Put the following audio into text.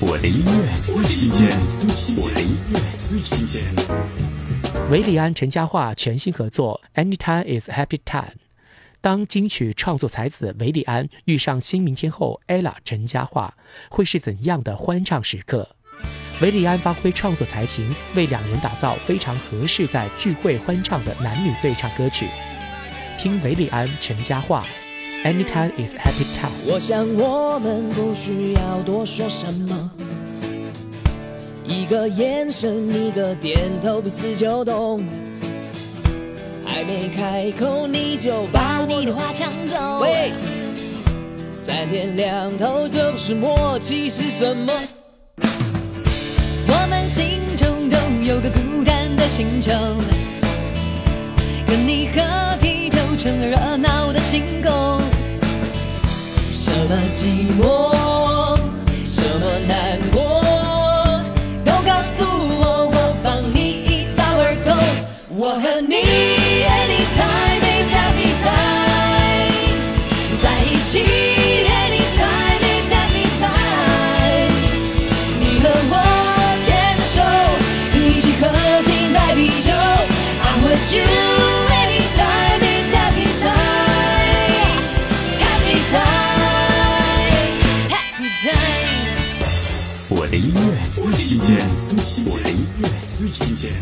我的音乐最新鲜，我的音乐最新鲜。韦礼安、陈嘉桦全新合作《Anytime Is Happy Time》。当金曲创作才子韦礼安遇上新明天后 ella 陈嘉桦，会是怎样的欢唱时刻？韦礼安发挥创作才情，为两人打造非常合适在聚会欢唱的男女对唱歌曲。听韦礼安、陈嘉桦。Anytime is happy time。我想我们不需要多说什么，一个眼神，一个点头，彼此就懂。还没开口，你就把你的话抢走。喂，三天两头，这不是默契是什么？我们心中都有个孤单的星球，跟你合体就成了热闹的星空。么寂寞，什么难过，都告诉我，我帮你一扫而空。我和你，anytime 我的音乐最新鲜，我的音乐最新鲜。